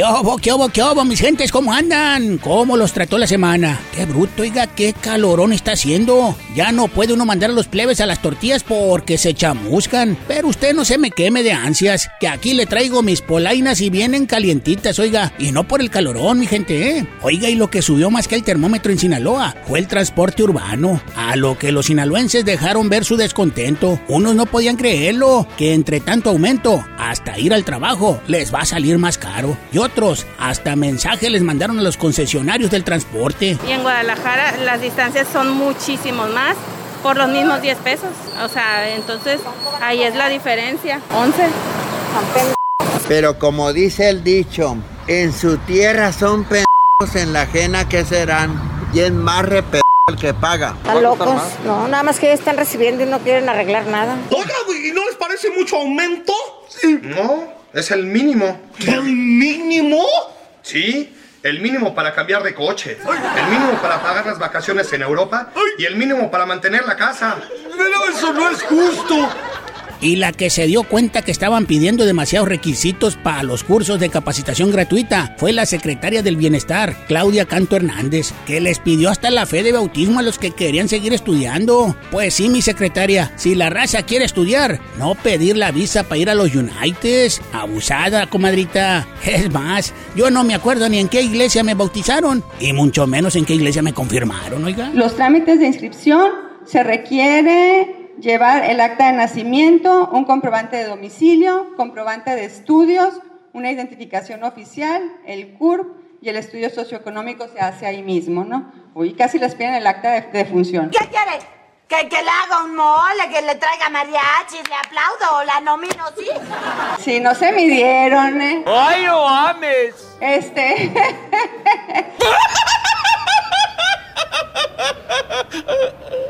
¿Qué hubo, qué hubo, qué hubo, mis gentes? ¿Cómo andan? ¿Cómo los trató la semana? Qué bruto, oiga, qué calorón está haciendo. Ya no puede uno mandar a los plebes a las tortillas porque se chamuscan. Pero usted no se me queme de ansias, que aquí le traigo mis polainas y vienen calientitas, oiga. Y no por el calorón, mi gente, ¿eh? Oiga, y lo que subió más que el termómetro en Sinaloa fue el transporte urbano. A lo que los sinaloenses dejaron ver su descontento. Unos no podían creerlo, que entre tanto aumento, hasta ir al trabajo les va a salir más caro otros hasta mensajes les mandaron a los concesionarios del transporte. Y en Guadalajara las distancias son muchísimos más por los mismos 10 pesos. O sea, entonces ahí es la diferencia. 11. Pero como dice el dicho, en su tierra son pendejos, en la ajena que serán. Y es más repetido el que paga. Están locos. No, nada más que están recibiendo y no quieren arreglar nada. Oiga, ¿y no les parece mucho aumento? No. Es el mínimo. ¿El mínimo? Sí, el mínimo para cambiar de coche. El mínimo para pagar las vacaciones en Europa. Y el mínimo para mantener la casa. Pero eso no es justo. Y la que se dio cuenta que estaban pidiendo demasiados requisitos para los cursos de capacitación gratuita fue la secretaria del Bienestar, Claudia Canto Hernández, que les pidió hasta la fe de bautismo a los que querían seguir estudiando. Pues sí, mi secretaria, si la raza quiere estudiar, no pedir la visa para ir a los United. Abusada, comadrita. Es más, yo no me acuerdo ni en qué iglesia me bautizaron, y mucho menos en qué iglesia me confirmaron, oiga. Los trámites de inscripción se requiere llevar el acta de nacimiento, un comprobante de domicilio, comprobante de estudios, una identificación oficial, el CURP y el estudio socioeconómico se hace ahí mismo, ¿no? Uy, casi les piden el acta de, función. ¿Qué quiere? ¿Que, que, le haga un mole, que le traiga mariachis, le aplaudo o la nomino, sí? Sí, no se midieron, ¿eh? ¡Ay, no ames! Este...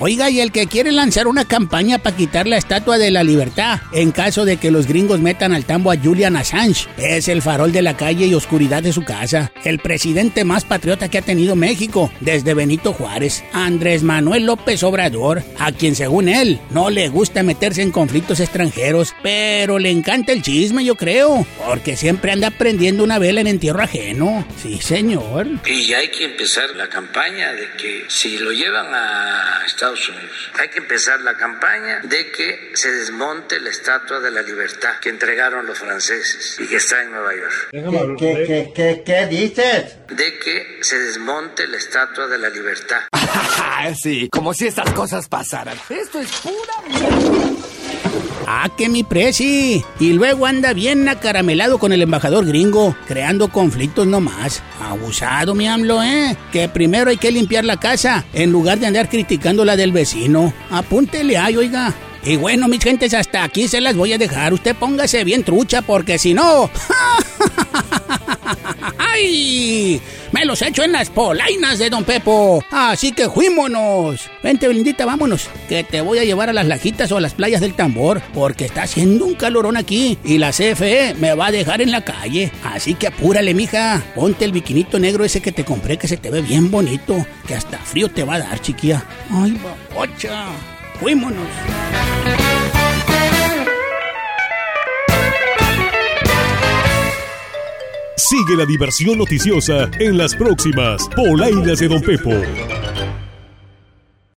Oiga, y el que quiere lanzar una campaña para quitar la estatua de la libertad en caso de que los gringos metan al tambo a Julian Assange es el farol de la calle y oscuridad de su casa. El presidente más patriota que ha tenido México desde Benito Juárez, Andrés Manuel López Obrador, a quien según él no le gusta meterse en conflictos extranjeros, pero le encanta el chisme, yo creo, porque siempre anda prendiendo una vela en entierro ajeno. Sí, señor. Y hay que empezar la campaña de que si lo llevan a Estados Unidos. Hay que empezar la campaña de que se desmonte la Estatua de la Libertad que entregaron los franceses y que está en Nueva York. ¿Qué, qué, qué, dices? De que se desmonte la Estatua de la Libertad. sí, como si estas cosas pasaran. Esto es pura... Ah, que mi presi. Y luego anda bien acaramelado con el embajador gringo, creando conflictos nomás. Abusado, mi AMLO, ¿eh? Que primero hay que limpiar la casa, en lugar de andar criticando la del vecino. Apúntele ahí, oiga. Y bueno, mis gentes, hasta aquí se las voy a dejar. Usted póngase bien trucha, porque si no... ¡Ay! Me los echo en las polainas de Don Pepo. Así que fuímonos. Vente, Blindita, vámonos. Que te voy a llevar a las lajitas o a las playas del tambor. Porque está haciendo un calorón aquí. Y la CFE me va a dejar en la calle. Así que apúrale, mija. Ponte el biquinito negro ese que te compré que se te ve bien bonito. Que hasta frío te va a dar, chiquilla. Ay, babocha. Fuímonos. Sigue la diversión noticiosa en las próximas Polainas de Don Pepo.